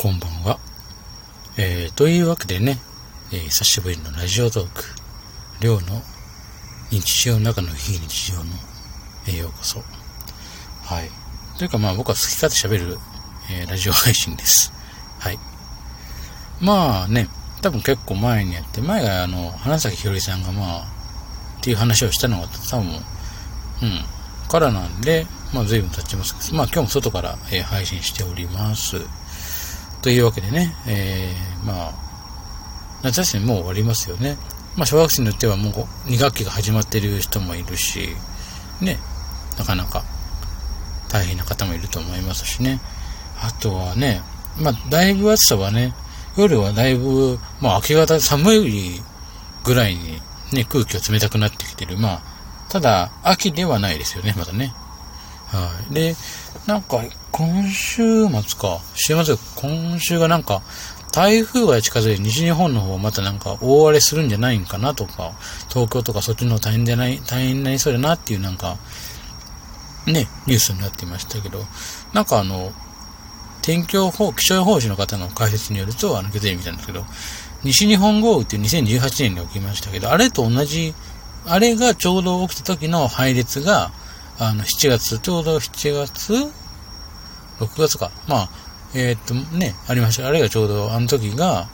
こんばんは。えー、というわけでね、えー、久しぶりのラジオトーク、寮の日常の中の非日常の、えー、ようこそ。はい。というかまあ僕は好き勝手喋る、えー、ラジオ配信です。はい。まあね、多分結構前にやって、前があの、花咲ひよりさんがまあ、っていう話をしたのが多分、うん、からなんで、まあ随分経ちますけど、まあ今日も外から、えー、配信しております。というわけでね、えー、まあ、夏休みもう終わりますよね。まあ小学生によってはもう2学期が始まってる人もいるし、ね、なかなか大変な方もいると思いますしね。あとはね、まあだいぶ暑さはね、夜はだいぶ、まあ明け方寒いぐらいにね、空気が冷たくなってきてる。まあ、ただ、秋ではないですよね、まだね。はい。で、なんか、今週末か、週末、今週がなんか、台風が近づいて西日本の方はまたなんか大荒れするんじゃないんかなとか、東京とかそっちの大変でない、大変になりそうだなっていうなんか、ね、ニュースになっていましたけど、なんかあの、天気予報、気象予報士の方の解説によると、あの、月曜日見たんですけど、西日本豪雨って2018年に起きましたけど、あれと同じ、あれがちょうど起きた時の配列が、あの、7月、ちょうど7月 ?6 月か。まあ、えー、っとね、ありました。あれがちょうどあの時が、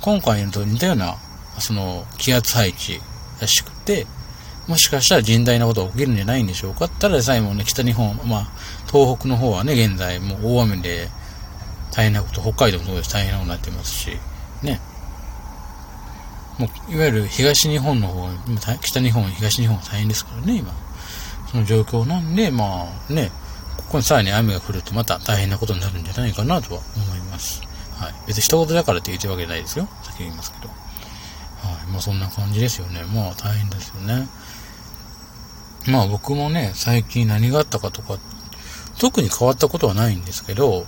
今回のと似たような、その、気圧配置らしくて、もしかしたら甚大なことが起きるんじゃないんでしょうかただでさえもね、北日本、まあ、東北の方はね、現在もう大雨で大変なこと、北海道もそうです。大変なことになってますし、ね。もう、いわゆる東日本の方、北日本、東日本は大変ですからね、今。その状況なんで、まあね、ここにさらに雨が降るとまた大変なことになるんじゃないかなとは思います。はい。別に一言だからって言ってるわけじゃないですよ。先に言いますけど。はい。まあそんな感じですよね。まあ大変ですよね。まあ僕もね、最近何があったかとか、特に変わったことはないんですけど、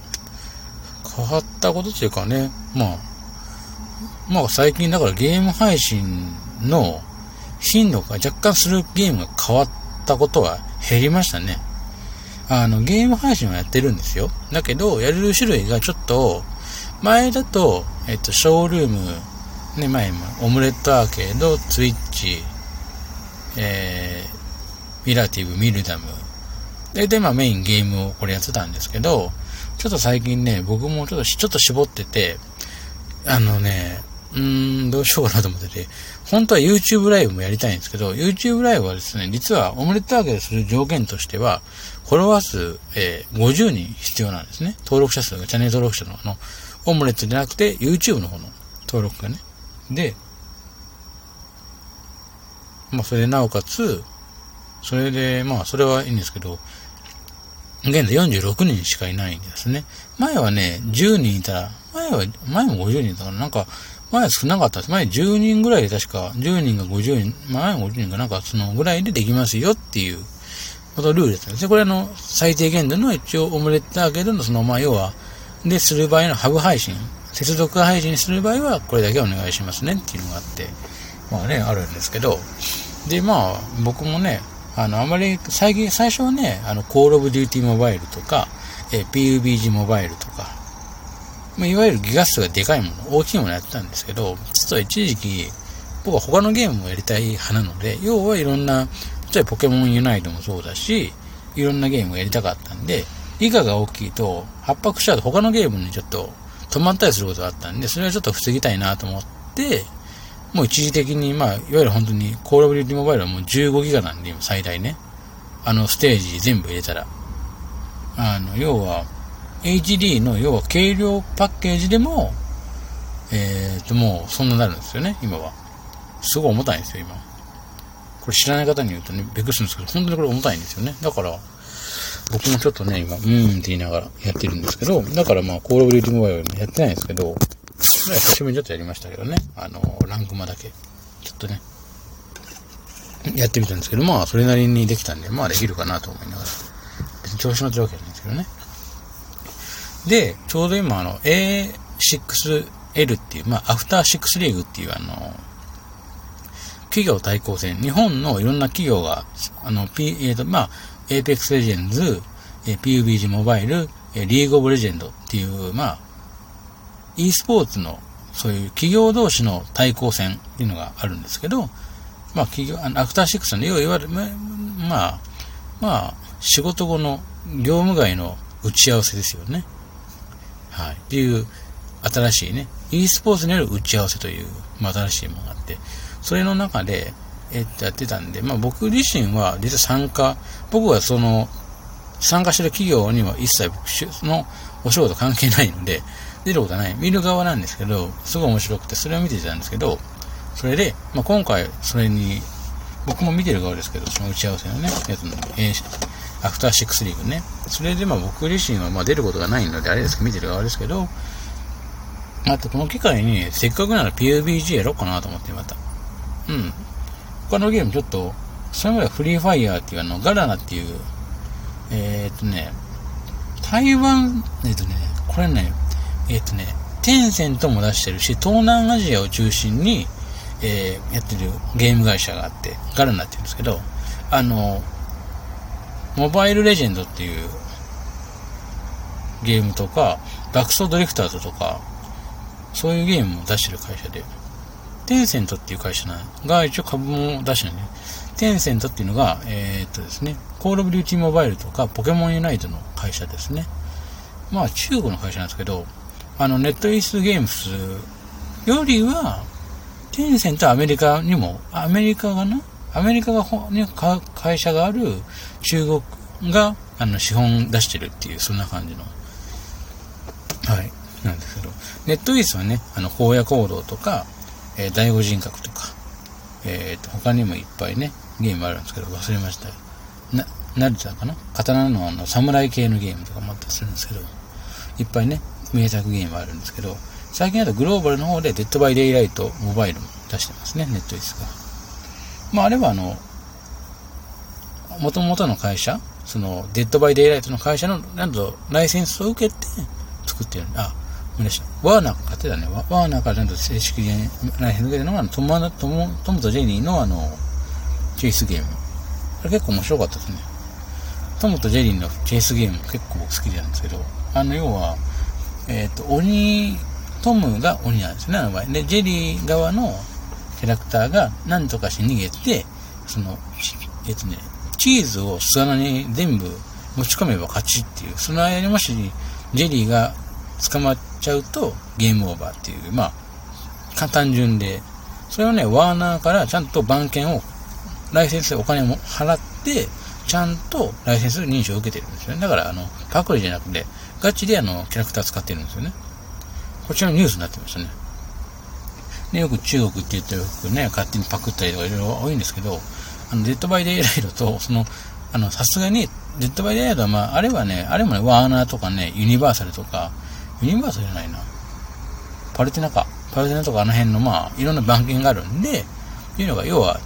変わったことっていうかね、まあ、まあ最近だからゲーム配信の頻度が若干するゲームが変わったことは減りましたね。あの、ゲーム配信はやってるんですよ。だけど、やれる種類がちょっと、前だと、えっと、ショールーム、ね、前も、オムレットアーケード、ツイッチ、えー、ミラティブ、ミルダム。で、で、まあメインゲームをこれやってたんですけど、ちょっと最近ね、僕もちょっと、ちょっと絞ってて、あのね、うーん、どうしようかなと思ってて、本当は YouTube ライブもやりたいんですけど、YouTube ライブはですね、実はオムレットアーケードする条件としては、フォロワー数、えー、50人必要なんですね。登録者数が、チャンネル登録者の、あの、オムレットじゃなくて、YouTube の方の登録がね。で、まあ、それでなおかつ、それで、まあ、それはいいんですけど、現在46人しかいないんですね。前はね、10人いたら、前は、前も50人だから、なんか、前少なかったです。前10人ぐらいで確か、10人が50人、前50人がなんかそのぐらいでできますよっていう、ことルールだったんです。ね。これあの、最低限度の一応オムレットアーケードのその、まあ要は、で、する場合のハブ配信、接続配信する場合は、これだけお願いしますねっていうのがあって、まあね、あるんですけど、で、まあ、僕もね、あの、あまり、最近、最初はね、あの、コールオブデューティーモバイルとか、え PUBG モバイルとか、まあ、いわゆるギガ数がでかいもの、大きいものやってたんですけど、実は一時期、僕は他のゲームもやりたい派なので、要はいろんな、例えばポケモンユナイトもそうだし、いろんなゲームをやりたかったんで、以下が大きいと、圧迫しちゃうと他のゲームにちょっと止まったりすることがあったんで、それはちょっと防ぎたいなと思って、もう一時的に、まあ、いわゆる本当に、コールオブデューティモバイルはもう15ギガなんで、今最大ね。あの、ステージ全部入れたら。あの、要は、HD の、要は軽量パッケージでも、えっ、ー、と、もう、そんなになるんですよね、今は。すごい重たいんですよ、今。これ知らない方に言うとね、びっくりするんですけど、本当にこれ重たいんですよね。だから、僕もちょっとね、今、うーんって言いながらやってるんですけど、だからまあ、コールオブデューティモバイルもやってないんですけど、久しぶりにちょっとやりましたけどね。あの、ランクマだけ。ちょっとね、やってみたんですけど、まあ、それなりにできたんで、まあ、できるかなと思いながら。別に調子乗ってるわけじゃないんですけどね。で、ちょうど今、あの、A6L っていう、まあ、アフター6リーグっていう、あの、企業対抗戦、日本のいろんな企業が、あの、P、えっ、ー、と、まあ、Apex Legends、PUBG モバイル、リーグオブレジェンドっていう、まあ、e スポーツの、そういう企業同士の対抗戦っていうのがあるんですけど、まあ企業、あのアフターシックスの、要はいわゆる、まあ、まあ、仕事後の業務外の打ち合わせですよね。はい。っていう、新しいね、e スポーツによる打ち合わせという、まあ、新しいものがあって、それの中で、えっと、やってたんで、まあ僕自身は実は参加、僕はその、参加してる企業には一切僕、のお仕事関係ないので、出ることはない。見る側なんですけど、すごい面白くて、それを見てたんですけど、それで、まあ今回、それに、僕も見てる側ですけど、その打ち合わせのね、やつの、えー、アフターシックスリーグね。それでまあ僕自身はまあ出ることがないので、あれですけど、見てる側ですけど、あとこの機会に、せっかくなら PUBG やろうかなと思って、また。うん。他のゲームちょっと、それまではフリーファイヤーっていうあの、ガラナっていう、えー、っとね、台湾、えっとね、これね、えっとね、テンセントも出してるし、東南アジアを中心に、え、やってるゲーム会社があって、ガラナって言うんですけど、あの、モバイルレジェンドっていうゲームとか、バクソドリフターズとか、そういうゲームも出してる会社で、テンセントっていう会社が一応株も出してるね。テンセントっていうのが、えー、っとですね、コールオブデューティーモバイルとかポケモンユナイトの会社ですね。まあ中国の会社なんですけど、あの、ネットイースゲームスよりは、テンセントはアメリカにも、アメリカがな、アメリカがに会社がある中国が、あの、資本出してるっていう、そんな感じの、はい、なんですけど、ネットイースはね、あの、荒野行動とか、えー、第五人格とか、えー、と、他にもいっぱいね、ゲームあるんですけど、忘れましたよ。な、慣れてたかな？刀のあの、侍系のゲームとかもあったりするんですけど、いっぱいね、名作ゲームあるんですけど、最近だとグローバルの方でデッドバイデイライトモバイルも出してますね、ネットイースが。まあ、あれはあの、元々の会社、その、デッドバイデイライトの会社の、なんと、ライセンスを受けて作ってる。あ、思い出した。ワーナーが買ってたね。ワーナーからちゃんと正式にライセンス受けてるのが、トムトムトムとジェリーのあの、チェイスゲーム。あれ結構面白かったですね。トムとジェリーのチェイスゲーム結構好きなんですけど、あの、要は、えっ、ー、と、鬼、トムが鬼なんですね、あの場合。で、ジェリー側のキャラクターが何とかして逃げて、その、えっ、とね、チーズを巣穴に全部持ち込めば勝ちっていう、その間にもし、ジェリーが捕まっちゃうとゲームオーバーっていう、まあ、単純で、それをね、ワーナーからちゃんと番犬を、ライセンスでお金も払って、ちゃんとライセンス認証を受けてるんですよね。だから、あの、パクリじゃなくて、ガチであの、キャラクター使ってるんですよね。こちらのニュースになってましたね。で、よく中国って言ってよくね、勝手にパクったりとかいろいろ多いんですけど、あの、デッドバイデイライトと、その、あの、さすがに、デッドバイデイライトは、まあ、あれはね、あれもね、ワーナーとかね、ユニバーサルとか、ユニバーサルじゃないな。パルテナか。パルテナとかあの辺の、まあ、いろんな版権があるんで、っていうのが、要は、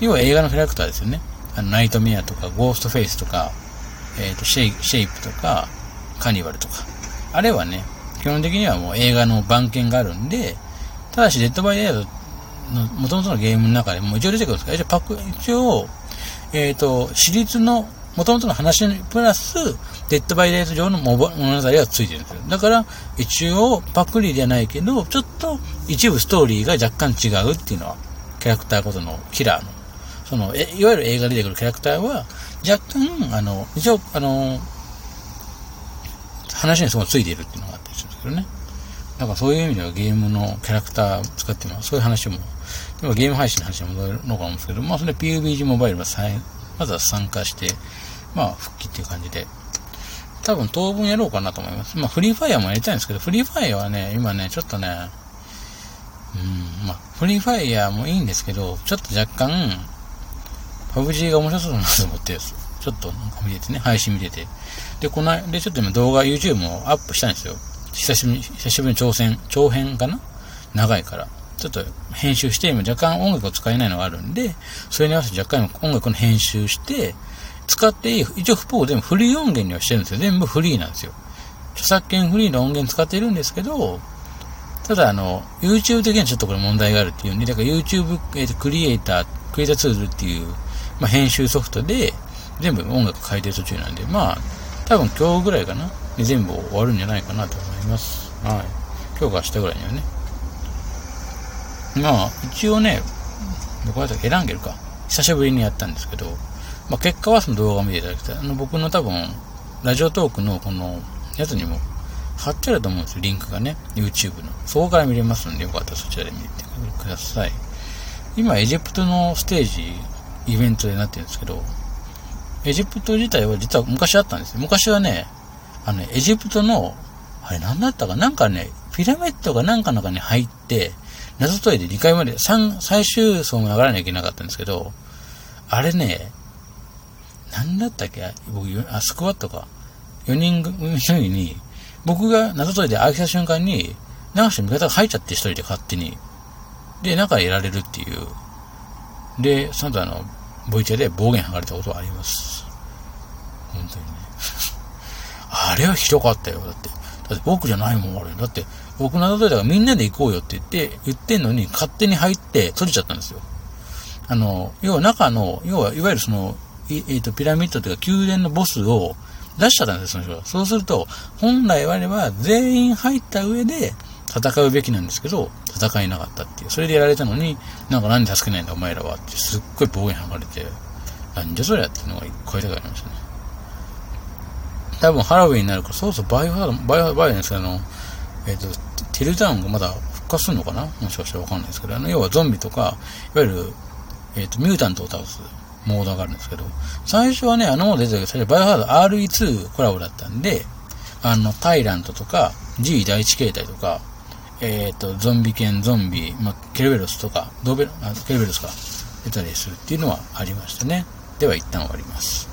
要は映画のキャラクターですよね。あの、ナイトメアとか、ゴーストフェイスとか、えっ、ー、と、シェイシェイプとか、カニバルとか。あれはね、基本的にはもう映画の版権があるんで、ただし、デッドバイデイライトの、元々のゲームの中でも一応出てくるんですか？一応パク、一応、えっ、ー、と、私立の、元々の話プラス、デッドバイデイト上の物語がついてるんですよ。だから、一応、パクリじゃないけど、ちょっと一部ストーリーが若干違うっていうのは、キャラクターごとのキラーの、その、え、いわゆる映画で出てくるキャラクターは、若干、あの、一応、あの、話にすごいついているっていうのがあったりするんですけどね。だかそういう意味ではゲームのキャラクター使ってます。そういう話も、今ゲーム配信の話に戻るのかと思うんですけど、まあそれ PUBG モバイルはまずは参加して、まあ復帰っていう感じで、多分当分やろうかなと思います。まあ、フリーファイアもやりたいんですけど、フリーファイアはね、今ね、ちょっとね、うん、まあ、フリーファイアもいいんですけど、ちょっと若干、パブ G が面白そうだなと思って、ちょっとなんか見ててね、配信見てて。で、この、で、ちょっと今動画 YouTube もアップしたんですよ。久しぶりに、久しぶりに挑戦、長編かな？長いから。ちょっと編集して、今若干音楽を使えないのがあるんで、それに合わせて若干音楽の編集して、使っていい、一応フポを全部フリー音源にはしてるんですよ。全部フリーなんですよ。著作権フリーの音源使ってるんですけど、ただあの、YouTube 的にはちょっとこれ問題があるっていうね、だから YouTube、えー、クリエイター、クリエイターツールっていう、まあ、編集ソフトで全部音楽変えてる途中なんで、まあ、多分今日ぐらいかな、全部終わるんじゃないかなといます。はい。今日か明日ぐらいにはね。まあ、一応ね、どこだったっけエランゲルか。久しぶりにやったんですけど、まあ、結果はその動画を見ていただきたい。あの、僕の多分、ラジオトークのこのやつにも貼ってあると思うんですよ、リンクがね。YouTube の。そこから見れますんで、よかったらそちらで見てください。今、エジプトのステージ、イベントでなってるんですけど、エジプト自体は実は昔あったんですよ。昔はね、あの、ね、エジプトの、あれ何だったかな？んかね、ピラミッドがなんかの中に入って、謎解いで2階まで、3、最終層も上がらなきゃいけなかったんですけど、あれね、何だったっけ？僕、あ、スクワットか。4人組の時に、僕が謎解いて開けた瞬間に、流して味方が入っちゃって一人で勝手に。で、中にいられるっていう。で、その後あの、ボイチェで暴言吐かれたことはあります。本当にね。あれはひどかったよ。だって。だって僕じゃないもん、あれ。だって、僕謎解いたからみんなで行こうよって言って、言ってんのに勝手に入って閉じちゃったんですよ。あの、要は中の、要は、いわゆるその、えっ、ー、と、ピラミッドというか宮殿のボスを出しちゃったんです、その人は。そうすると、本来我々は全員入った上で戦うべきなんですけど、戦えなかったっていう。それでやられたのに、なんかなんで助けないんだお前らはって、すっごい暴言吐かれて、なんじゃそりゃっていうのが一回だけありましたね。多分ハロウィンになるから、そうそう、バイオハードバイオハードバイオですけど、あの、えっ、ー、と、テルタウンがまだ復活するのかな？もしかしたらわかんないですけど、あの、要はゾンビとか、いわゆる、えっ、ー、と、ミュータントを倒すモードがあるんですけど、最初はね、あのモード出てたけど、最初バイオハザード RE2 コラボだったんで、あの、タイラントとか、G 第一形態とか、えっ、ー、と、ゾンビ犬、ゾンビ、まあ、ケルベロスとか、ドベル、あケルベロスか、出たりするっていうのはありましたね。では一旦終わります。